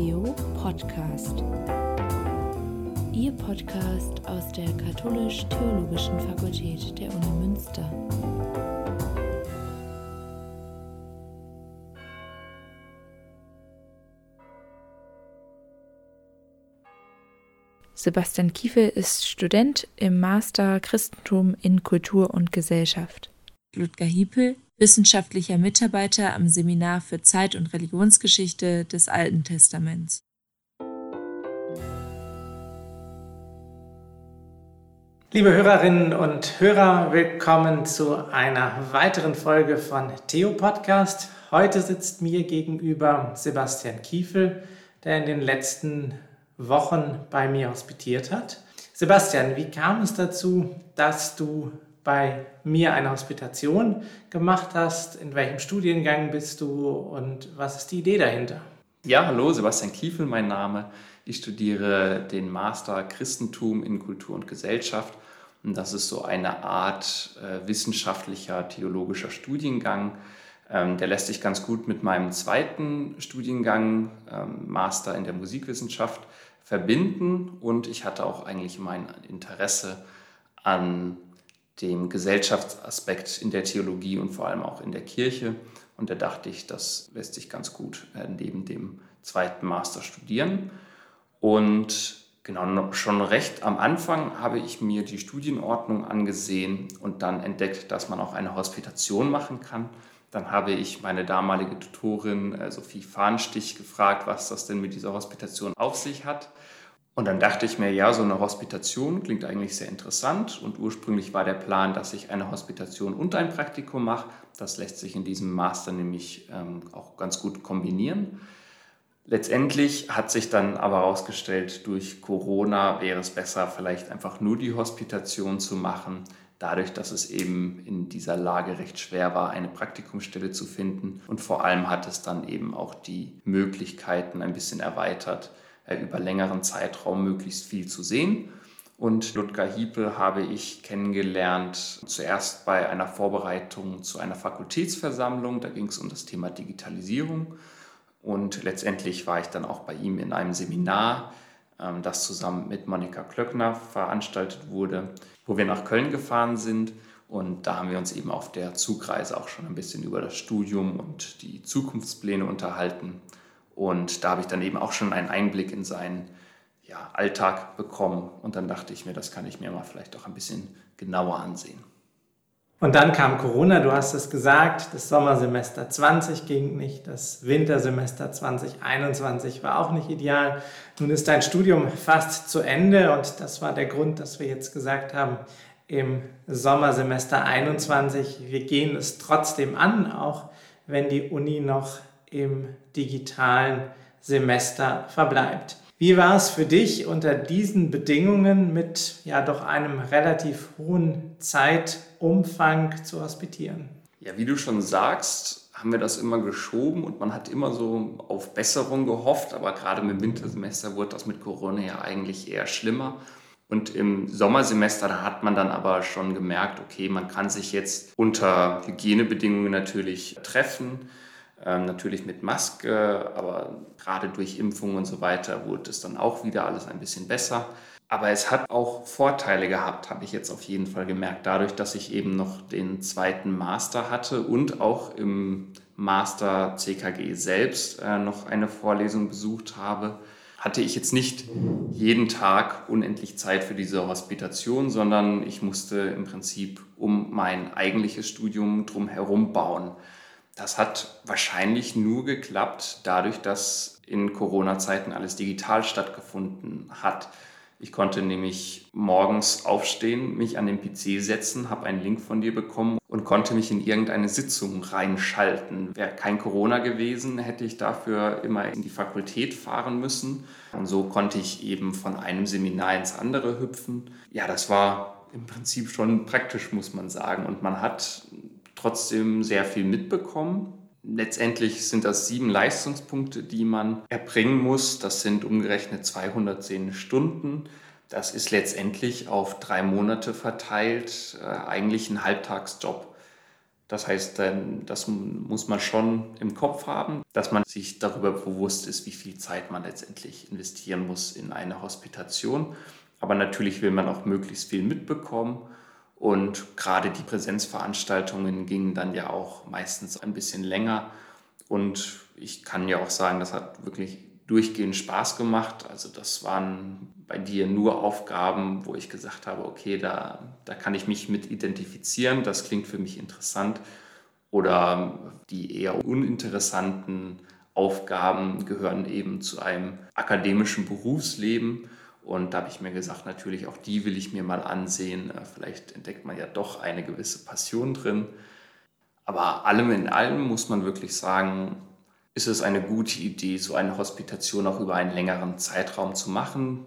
Theo Podcast. Ihr Podcast aus der Katholisch-Theologischen Fakultät der Uni Münster. Sebastian Kiefel ist Student im Master Christentum in Kultur und Gesellschaft. Ludger Hiepel wissenschaftlicher Mitarbeiter am Seminar für Zeit- und Religionsgeschichte des Alten Testaments. Liebe Hörerinnen und Hörer, willkommen zu einer weiteren Folge von Theo Podcast. Heute sitzt mir gegenüber Sebastian Kiefel, der in den letzten Wochen bei mir hospitiert hat. Sebastian, wie kam es dazu, dass du bei mir eine Hospitation gemacht hast. In welchem Studiengang bist du und was ist die Idee dahinter? Ja, hallo, Sebastian Kiefel, mein Name. Ich studiere den Master Christentum in Kultur und Gesellschaft. Und das ist so eine Art äh, wissenschaftlicher, theologischer Studiengang. Ähm, der lässt sich ganz gut mit meinem zweiten Studiengang, ähm, Master in der Musikwissenschaft, verbinden. Und ich hatte auch eigentlich mein Interesse an dem Gesellschaftsaspekt in der Theologie und vor allem auch in der Kirche. Und da dachte ich, das lässt sich ganz gut äh, neben dem zweiten Master studieren. Und genau schon recht am Anfang habe ich mir die Studienordnung angesehen und dann entdeckt, dass man auch eine Hospitation machen kann. Dann habe ich meine damalige Tutorin äh, Sophie Fahnstich gefragt, was das denn mit dieser Hospitation auf sich hat. Und dann dachte ich mir, ja, so eine Hospitation klingt eigentlich sehr interessant. Und ursprünglich war der Plan, dass ich eine Hospitation und ein Praktikum mache. Das lässt sich in diesem Master nämlich ähm, auch ganz gut kombinieren. Letztendlich hat sich dann aber herausgestellt, durch Corona wäre es besser, vielleicht einfach nur die Hospitation zu machen, dadurch, dass es eben in dieser Lage recht schwer war, eine Praktikumsstelle zu finden. Und vor allem hat es dann eben auch die Möglichkeiten ein bisschen erweitert, über längeren Zeitraum möglichst viel zu sehen. Und Ludger Hiepel habe ich kennengelernt, zuerst bei einer Vorbereitung zu einer Fakultätsversammlung. Da ging es um das Thema Digitalisierung. Und letztendlich war ich dann auch bei ihm in einem Seminar, ähm, das zusammen mit Monika Klöckner veranstaltet wurde, wo wir nach Köln gefahren sind. Und da haben wir uns eben auf der Zugreise auch schon ein bisschen über das Studium und die Zukunftspläne unterhalten. Und da habe ich dann eben auch schon einen Einblick in seinen ja, Alltag bekommen. Und dann dachte ich mir, das kann ich mir mal vielleicht auch ein bisschen genauer ansehen. Und dann kam Corona, du hast es gesagt, das Sommersemester 20 ging nicht, das Wintersemester 2021 war auch nicht ideal. Nun ist dein Studium fast zu Ende und das war der Grund, dass wir jetzt gesagt haben, im Sommersemester 21, wir gehen es trotzdem an, auch wenn die Uni noch im digitalen Semester verbleibt. Wie war es für dich unter diesen Bedingungen mit ja doch einem relativ hohen Zeitumfang zu hospitieren? Ja, wie du schon sagst, haben wir das immer geschoben und man hat immer so auf Besserung gehofft, aber gerade im Wintersemester wurde das mit Corona ja eigentlich eher schlimmer. Und im Sommersemester, da hat man dann aber schon gemerkt, okay, man kann sich jetzt unter Hygienebedingungen natürlich treffen ähm, natürlich mit Maske, aber gerade durch Impfungen und so weiter wurde es dann auch wieder alles ein bisschen besser. Aber es hat auch Vorteile gehabt, habe ich jetzt auf jeden Fall gemerkt, dadurch, dass ich eben noch den zweiten Master hatte und auch im Master CKG selbst äh, noch eine Vorlesung besucht habe, hatte ich jetzt nicht jeden Tag unendlich Zeit für diese Hospitation, sondern ich musste im Prinzip um mein eigentliches Studium drumherum bauen. Das hat wahrscheinlich nur geklappt dadurch, dass in Corona-Zeiten alles digital stattgefunden hat. Ich konnte nämlich morgens aufstehen, mich an den PC setzen, habe einen Link von dir bekommen und konnte mich in irgendeine Sitzung reinschalten. Wäre kein Corona gewesen, hätte ich dafür immer in die Fakultät fahren müssen. Und so konnte ich eben von einem Seminar ins andere hüpfen. Ja, das war im Prinzip schon praktisch, muss man sagen. Und man hat trotzdem sehr viel mitbekommen. Letztendlich sind das sieben Leistungspunkte, die man erbringen muss. Das sind umgerechnet 210 Stunden. Das ist letztendlich auf drei Monate verteilt äh, eigentlich ein Halbtagsjob. Das heißt, das muss man schon im Kopf haben, dass man sich darüber bewusst ist, wie viel Zeit man letztendlich investieren muss in eine Hospitation. Aber natürlich will man auch möglichst viel mitbekommen. Und gerade die Präsenzveranstaltungen gingen dann ja auch meistens ein bisschen länger. Und ich kann ja auch sagen, das hat wirklich durchgehend Spaß gemacht. Also das waren bei dir nur Aufgaben, wo ich gesagt habe, okay, da, da kann ich mich mit identifizieren, das klingt für mich interessant. Oder die eher uninteressanten Aufgaben gehören eben zu einem akademischen Berufsleben. Und da habe ich mir gesagt, natürlich auch die will ich mir mal ansehen. Vielleicht entdeckt man ja doch eine gewisse Passion drin. Aber allem in allem muss man wirklich sagen, ist es eine gute Idee, so eine Hospitation auch über einen längeren Zeitraum zu machen.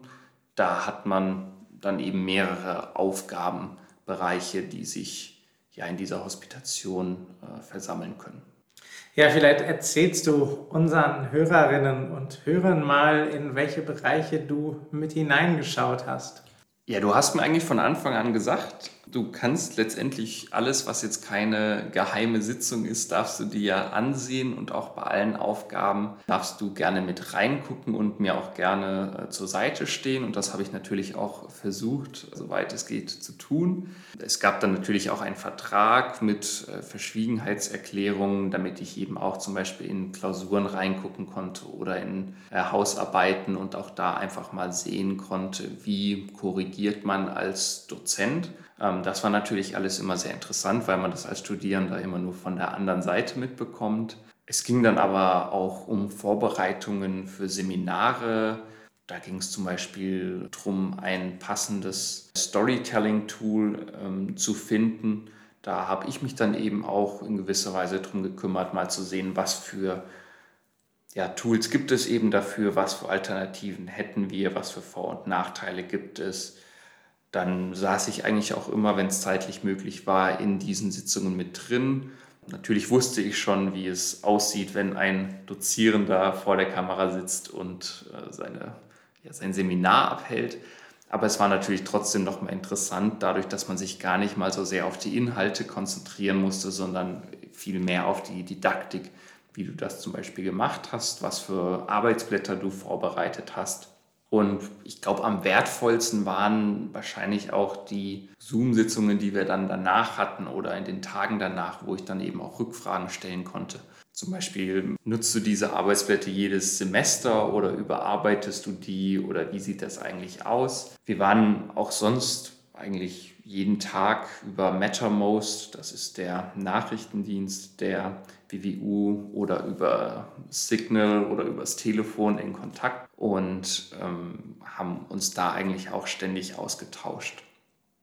Da hat man dann eben mehrere Aufgabenbereiche, die sich ja in dieser Hospitation äh, versammeln können. Ja, vielleicht erzählst du unseren Hörerinnen und Hörern mal, in welche Bereiche du mit hineingeschaut hast. Ja, du hast mir eigentlich von Anfang an gesagt, du kannst letztendlich alles, was jetzt keine geheime Sitzung ist, darfst du dir ja ansehen und auch bei allen Aufgaben darfst du gerne mit reingucken und mir auch gerne äh, zur Seite stehen. Und das habe ich natürlich auch versucht, soweit es geht, zu tun. Es gab dann natürlich auch einen Vertrag mit äh, Verschwiegenheitserklärungen, damit ich eben auch zum Beispiel in Klausuren reingucken konnte oder in äh, Hausarbeiten und auch da einfach mal sehen konnte, wie korrigiert man als Dozent. Ähm, das war natürlich alles immer sehr interessant, weil man das als Studierender immer nur von der anderen Seite mitbekommt. Es ging dann aber auch um Vorbereitungen für Seminare. Da ging es zum Beispiel darum, ein passendes Storytelling-Tool ähm, zu finden. Da habe ich mich dann eben auch in gewisser Weise darum gekümmert, mal zu sehen, was für ja, Tools gibt es eben dafür, was für Alternativen hätten wir, was für Vor- und Nachteile gibt es dann saß ich eigentlich auch immer, wenn es zeitlich möglich war, in diesen Sitzungen mit drin. Natürlich wusste ich schon, wie es aussieht, wenn ein Dozierender vor der Kamera sitzt und äh, seine, ja, sein Seminar abhält. Aber es war natürlich trotzdem nochmal interessant, dadurch, dass man sich gar nicht mal so sehr auf die Inhalte konzentrieren musste, sondern viel mehr auf die Didaktik, wie du das zum Beispiel gemacht hast, was für Arbeitsblätter du vorbereitet hast und ich glaube, am wertvollsten waren wahrscheinlich auch die Zoom-Sitzungen, die wir dann danach hatten oder in den Tagen danach, wo ich dann eben auch Rückfragen stellen konnte. Zum Beispiel, nutzt du diese Arbeitsblätter jedes Semester oder überarbeitest du die oder wie sieht das eigentlich aus? Wir waren auch sonst eigentlich jeden Tag über Mattermost, das ist der Nachrichtendienst der BWU oder über Signal oder übers Telefon in Kontakt und ähm, haben uns da eigentlich auch ständig ausgetauscht.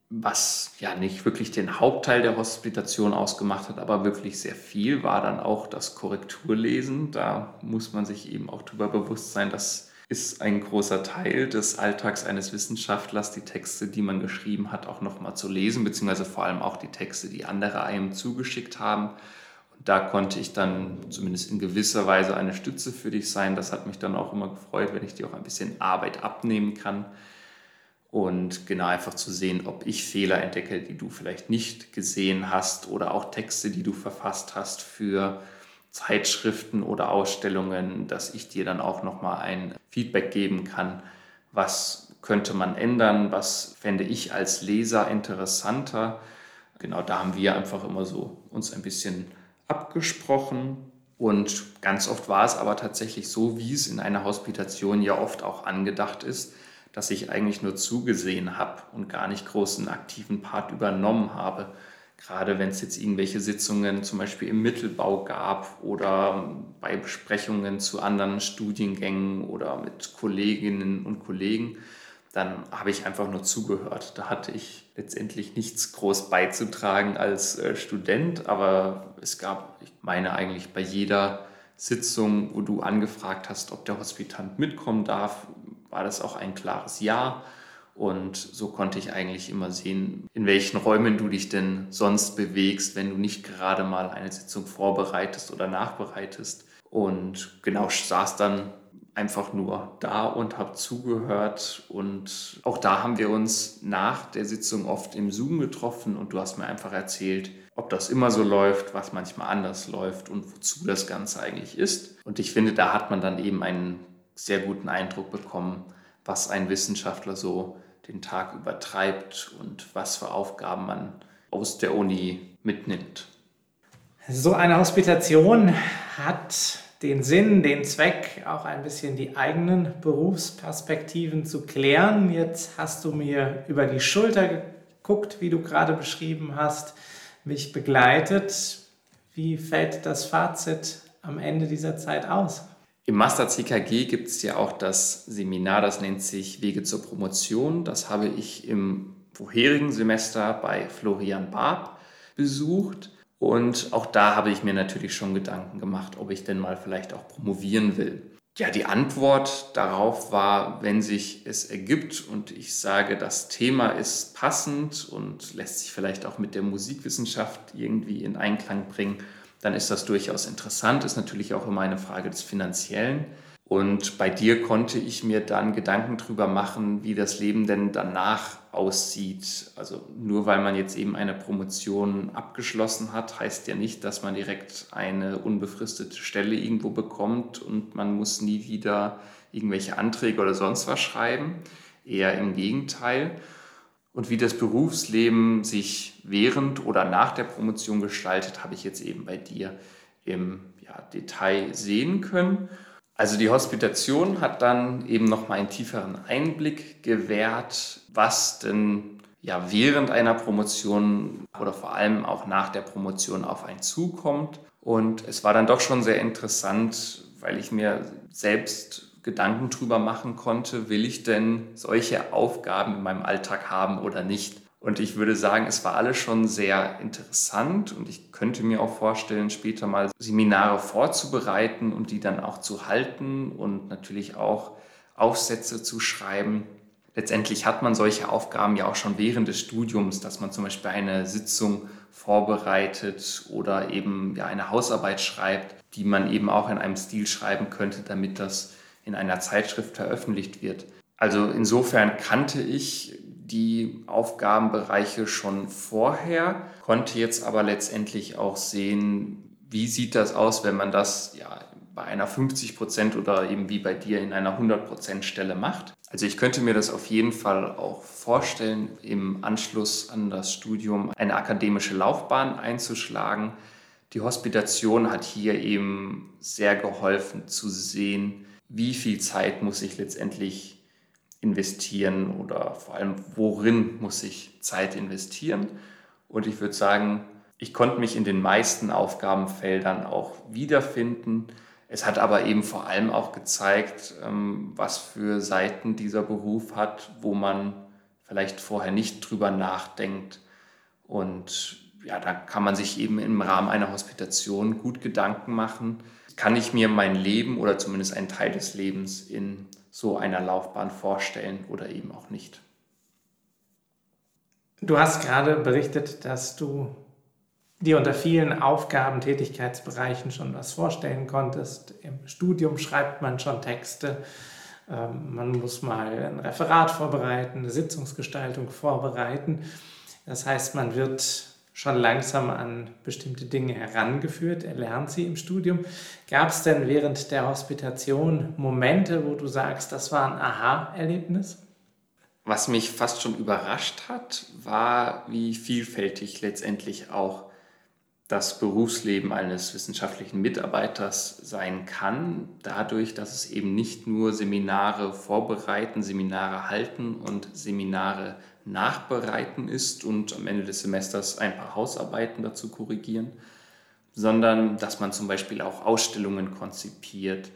Was ja nicht wirklich den Hauptteil der Hospitation ausgemacht hat, aber wirklich sehr viel, war dann auch das Korrekturlesen. Da muss man sich eben auch darüber bewusst sein, dass ist ein großer Teil des Alltags eines Wissenschaftlers, die Texte, die man geschrieben hat, auch nochmal zu lesen, beziehungsweise vor allem auch die Texte, die andere einem zugeschickt haben. Und da konnte ich dann zumindest in gewisser Weise eine Stütze für dich sein. Das hat mich dann auch immer gefreut, wenn ich dir auch ein bisschen Arbeit abnehmen kann. Und genau einfach zu sehen, ob ich Fehler entdecke, die du vielleicht nicht gesehen hast oder auch Texte, die du verfasst hast für Zeitschriften oder Ausstellungen, dass ich dir dann auch nochmal ein Feedback geben kann, was könnte man ändern, was fände ich als Leser interessanter. Genau da haben wir einfach immer so uns ein bisschen abgesprochen. Und ganz oft war es aber tatsächlich so, wie es in einer Hospitation ja oft auch angedacht ist, dass ich eigentlich nur zugesehen habe und gar nicht großen aktiven Part übernommen habe gerade wenn es jetzt irgendwelche Sitzungen zum Beispiel im Mittelbau gab oder bei Besprechungen zu anderen Studiengängen oder mit Kolleginnen und Kollegen, dann habe ich einfach nur zugehört. Da hatte ich letztendlich nichts groß beizutragen als äh, Student, aber es gab, ich meine eigentlich bei jeder Sitzung, wo du angefragt hast, ob der Hospitant mitkommen darf, war das auch ein klares Ja. Und so konnte ich eigentlich immer sehen, in welchen Räumen du dich denn sonst bewegst, wenn du nicht gerade mal eine Sitzung vorbereitest oder nachbereitest. Und genau saß dann einfach nur da und habe zugehört. Und auch da haben wir uns nach der Sitzung oft im Zoom getroffen und du hast mir einfach erzählt, ob das immer so läuft, was manchmal anders läuft und wozu das Ganze eigentlich ist. Und ich finde, da hat man dann eben einen sehr guten Eindruck bekommen, was ein Wissenschaftler so den Tag übertreibt und was für Aufgaben man aus der Uni mitnimmt. So eine Hospitation hat den Sinn, den Zweck, auch ein bisschen die eigenen Berufsperspektiven zu klären. Jetzt hast du mir über die Schulter geguckt, wie du gerade beschrieben hast, mich begleitet. Wie fällt das Fazit am Ende dieser Zeit aus? Im Master CKG gibt es ja auch das Seminar, das nennt sich Wege zur Promotion. Das habe ich im vorherigen Semester bei Florian Barb besucht. Und auch da habe ich mir natürlich schon Gedanken gemacht, ob ich denn mal vielleicht auch promovieren will. Ja, die Antwort darauf war, wenn sich es ergibt und ich sage, das Thema ist passend und lässt sich vielleicht auch mit der Musikwissenschaft irgendwie in Einklang bringen, dann ist das durchaus interessant, ist natürlich auch immer eine Frage des Finanziellen. Und bei dir konnte ich mir dann Gedanken darüber machen, wie das Leben denn danach aussieht. Also nur weil man jetzt eben eine Promotion abgeschlossen hat, heißt ja nicht, dass man direkt eine unbefristete Stelle irgendwo bekommt und man muss nie wieder irgendwelche Anträge oder sonst was schreiben. Eher im Gegenteil. Und wie das Berufsleben sich während oder nach der Promotion gestaltet, habe ich jetzt eben bei dir im ja, Detail sehen können. Also die Hospitation hat dann eben noch mal einen tieferen Einblick gewährt, was denn ja während einer Promotion oder vor allem auch nach der Promotion auf einen zukommt. Und es war dann doch schon sehr interessant, weil ich mir selbst Gedanken drüber machen konnte, will ich denn solche Aufgaben in meinem Alltag haben oder nicht. Und ich würde sagen, es war alles schon sehr interessant und ich könnte mir auch vorstellen, später mal Seminare vorzubereiten und die dann auch zu halten und natürlich auch Aufsätze zu schreiben. Letztendlich hat man solche Aufgaben ja auch schon während des Studiums, dass man zum Beispiel eine Sitzung vorbereitet oder eben ja eine Hausarbeit schreibt, die man eben auch in einem Stil schreiben könnte, damit das in einer Zeitschrift veröffentlicht wird. Also insofern kannte ich die Aufgabenbereiche schon vorher, konnte jetzt aber letztendlich auch sehen, wie sieht das aus, wenn man das ja bei einer 50 Prozent oder eben wie bei dir in einer 100 Prozent Stelle macht. Also ich könnte mir das auf jeden Fall auch vorstellen, im Anschluss an das Studium eine akademische Laufbahn einzuschlagen. Die Hospitation hat hier eben sehr geholfen zu sehen, wie viel Zeit muss ich letztendlich investieren oder vor allem, worin muss ich Zeit investieren. Und ich würde sagen, ich konnte mich in den meisten Aufgabenfeldern auch wiederfinden. Es hat aber eben vor allem auch gezeigt, ähm, was für Seiten dieser Beruf hat, wo man vielleicht vorher nicht drüber nachdenkt. Und ja, da kann man sich eben im Rahmen einer Hospitation gut Gedanken machen. Kann ich mir mein Leben oder zumindest einen Teil des Lebens in so einer Laufbahn vorstellen oder eben auch nicht. Du hast gerade berichtet, dass du dir unter vielen Aufgaben, Tätigkeitsbereichen schon was vorstellen konntest. Im Studium schreibt man schon Texte. Ähm, man muss mal ein Referat vorbereiten, eine Sitzungsgestaltung vorbereiten. Das heißt, man wird schon langsam an bestimmte Dinge herangeführt. Er lernt sie im Studium. Gab es denn während der Hospitation Momente, wo du sagst, das war ein Aha-Erlebnis? Was mich fast schon überrascht hat, war, wie vielfältig letztendlich auch das Berufsleben eines wissenschaftlichen Mitarbeiters sein kann, dadurch, dass es eben nicht nur Seminare vorbereiten, Seminare halten und Seminare nachbereiten ist und am Ende des Semesters ein paar Hausarbeiten dazu korrigieren, sondern dass man zum Beispiel auch Ausstellungen konzipiert,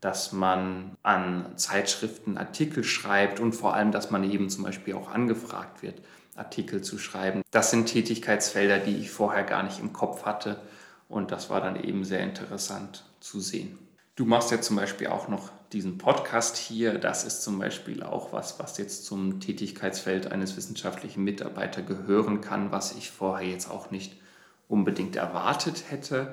dass man an Zeitschriften Artikel schreibt und vor allem, dass man eben zum Beispiel auch angefragt wird, Artikel zu schreiben. Das sind Tätigkeitsfelder, die ich vorher gar nicht im Kopf hatte und das war dann eben sehr interessant zu sehen. Du machst ja zum Beispiel auch noch diesen Podcast hier. Das ist zum Beispiel auch was, was jetzt zum Tätigkeitsfeld eines wissenschaftlichen Mitarbeiters gehören kann, was ich vorher jetzt auch nicht unbedingt erwartet hätte.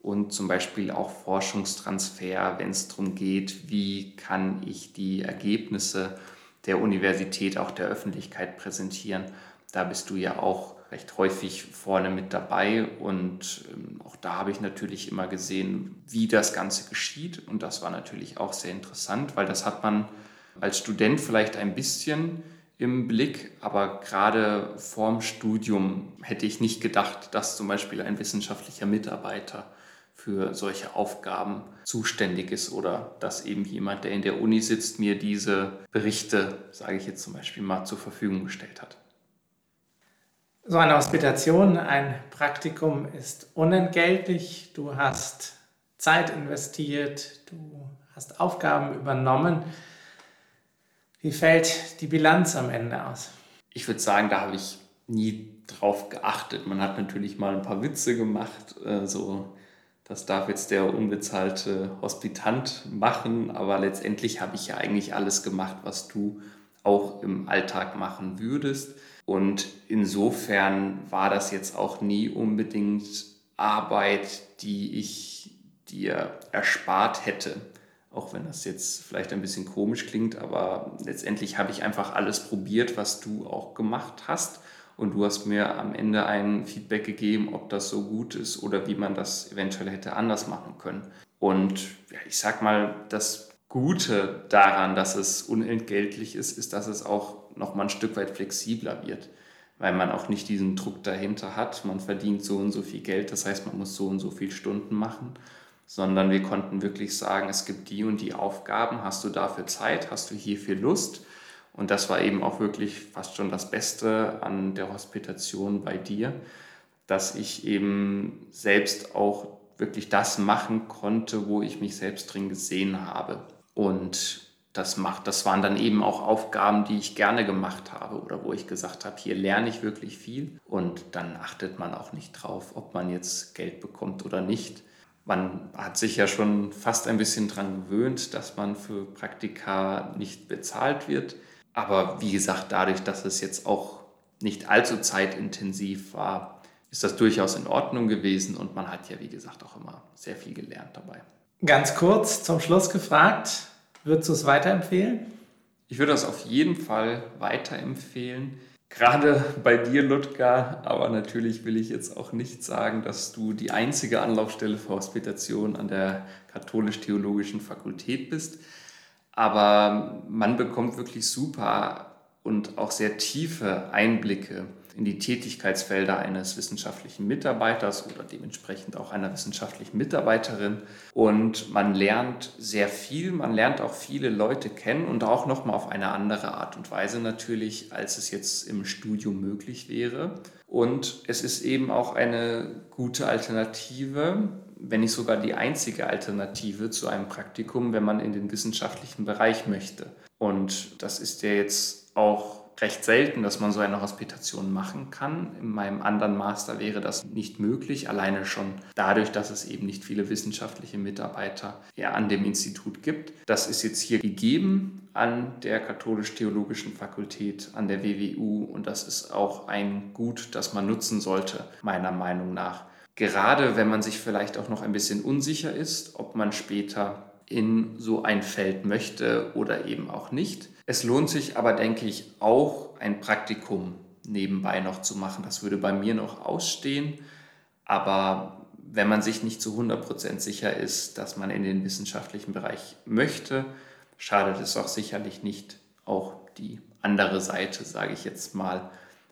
Und zum Beispiel auch Forschungstransfer, wenn es darum geht, wie kann ich die Ergebnisse der Universität auch der Öffentlichkeit präsentieren. Da bist du ja auch recht häufig vorne mit dabei. Und ähm, auch da habe ich natürlich immer gesehen, wie das Ganze geschieht. Und das war natürlich auch sehr interessant, weil das hat man als Student vielleicht ein bisschen im Blick, aber gerade vorm Studium hätte ich nicht gedacht, dass zum Beispiel ein wissenschaftlicher Mitarbeiter für solche Aufgaben zuständig ist oder dass eben jemand, der in der Uni sitzt, mir diese Berichte, sage ich jetzt zum Beispiel mal, zur Verfügung gestellt hat. So eine Hospitation, ein Praktikum ist unentgeltlich. Du hast Zeit investiert, du hast Aufgaben übernommen. Wie fällt die Bilanz am Ende aus? Ich würde sagen, da habe ich nie drauf geachtet. Man hat natürlich mal ein paar Witze gemacht, äh, so das darf jetzt der unbezahlte Hospitant machen, aber letztendlich habe ich ja eigentlich alles gemacht, was du auch im Alltag machen würdest. Und insofern war das jetzt auch nie unbedingt Arbeit, die ich dir erspart hätte. Auch wenn das jetzt vielleicht ein bisschen komisch klingt, aber letztendlich habe ich einfach alles probiert, was du auch gemacht hast. Und du hast mir am Ende ein Feedback gegeben, ob das so gut ist oder wie man das eventuell hätte anders machen können. Und ja, ich sag mal, das Gute daran, dass es unentgeltlich ist, ist, dass es auch noch mal ein Stück weit flexibler wird, weil man auch nicht diesen Druck dahinter hat. Man verdient so und so viel Geld, das heißt, man muss so und so viele Stunden machen, sondern wir konnten wirklich sagen, es gibt die und die Aufgaben. Hast du dafür Zeit? Hast du hierfür Lust? Und das war eben auch wirklich fast schon das Beste an der Hospitation bei dir, dass ich eben selbst auch wirklich das machen konnte, wo ich mich selbst drin gesehen habe. Und das macht, das waren dann eben auch Aufgaben, die ich gerne gemacht habe oder wo ich gesagt habe, hier lerne ich wirklich viel und dann achtet man auch nicht drauf, ob man jetzt Geld bekommt oder nicht. Man hat sich ja schon fast ein bisschen daran gewöhnt, dass man für Praktika nicht bezahlt wird. Aber wie gesagt, dadurch, dass es jetzt auch nicht allzu zeitintensiv war, ist das durchaus in Ordnung gewesen und man hat ja, wie gesagt, auch immer sehr viel gelernt dabei. Ganz kurz zum Schluss gefragt, würdest du es weiterempfehlen? Ich würde das auf jeden Fall weiterempfehlen. Gerade bei dir, Ludger, aber natürlich will ich jetzt auch nicht sagen, dass du die einzige Anlaufstelle für Hospitation an der Katholisch-Theologischen Fakultät bist. Aber man bekommt wirklich super und auch sehr tiefe Einblicke in die Tätigkeitsfelder eines wissenschaftlichen Mitarbeiters oder dementsprechend auch einer wissenschaftlichen Mitarbeiterin. Und man lernt sehr viel, man lernt auch viele Leute kennen und auch nochmal auf eine andere Art und Weise natürlich, als es jetzt im Studium möglich wäre. Und es ist eben auch eine gute Alternative, wenn nicht sogar die einzige Alternative zu einem Praktikum, wenn man in den wissenschaftlichen Bereich möchte. Und das ist ja jetzt auch recht selten, dass man so eine Hospitation machen kann. In meinem anderen Master wäre das nicht möglich, alleine schon dadurch, dass es eben nicht viele wissenschaftliche Mitarbeiter an dem Institut gibt. Das ist jetzt hier gegeben an der Katholisch-Theologischen Fakultät an der WWU und das ist auch ein Gut, das man nutzen sollte, meiner Meinung nach. Gerade wenn man sich vielleicht auch noch ein bisschen unsicher ist, ob man später in so ein Feld möchte oder eben auch nicht. Es lohnt sich aber, denke ich, auch ein Praktikum nebenbei noch zu machen. Das würde bei mir noch ausstehen. Aber wenn man sich nicht zu 100% sicher ist, dass man in den wissenschaftlichen Bereich möchte, schadet es auch sicherlich nicht, auch die andere Seite, sage ich jetzt mal,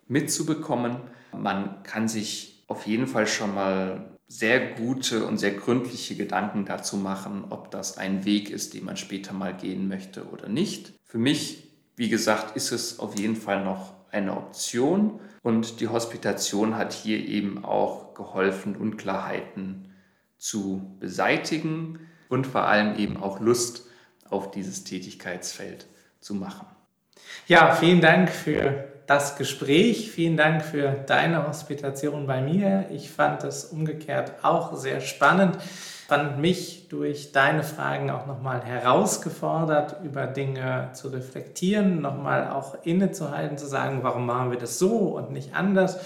mitzubekommen. Man kann sich auf jeden Fall schon mal sehr gute und sehr gründliche Gedanken dazu machen, ob das ein Weg ist, den man später mal gehen möchte oder nicht. Für mich, wie gesagt, ist es auf jeden Fall noch eine Option und die Hospitation hat hier eben auch geholfen, Unklarheiten zu beseitigen und vor allem eben auch Lust auf dieses Tätigkeitsfeld zu machen. Ja, vielen Dank für das Gespräch. Vielen Dank für deine Hospitation bei mir. Ich fand es umgekehrt auch sehr spannend. Fand mich durch deine Fragen auch nochmal herausgefordert, über Dinge zu reflektieren, nochmal auch innezuhalten, zu sagen, warum machen wir das so und nicht anders.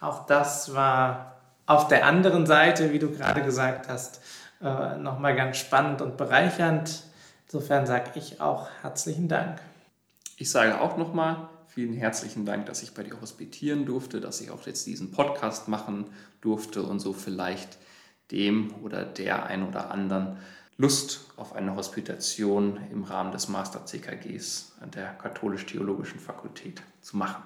Auch das war auf der anderen Seite, wie du gerade gesagt hast, äh, nochmal ganz spannend und bereichernd. Insofern sage ich auch herzlichen Dank. Ich sage auch nochmal Vielen herzlichen Dank, dass ich bei dir hospitieren durfte, dass ich auch jetzt diesen Podcast machen durfte und so vielleicht dem oder der ein oder anderen Lust auf eine Hospitation im Rahmen des Master CKGs an der Katholisch-Theologischen Fakultät zu machen.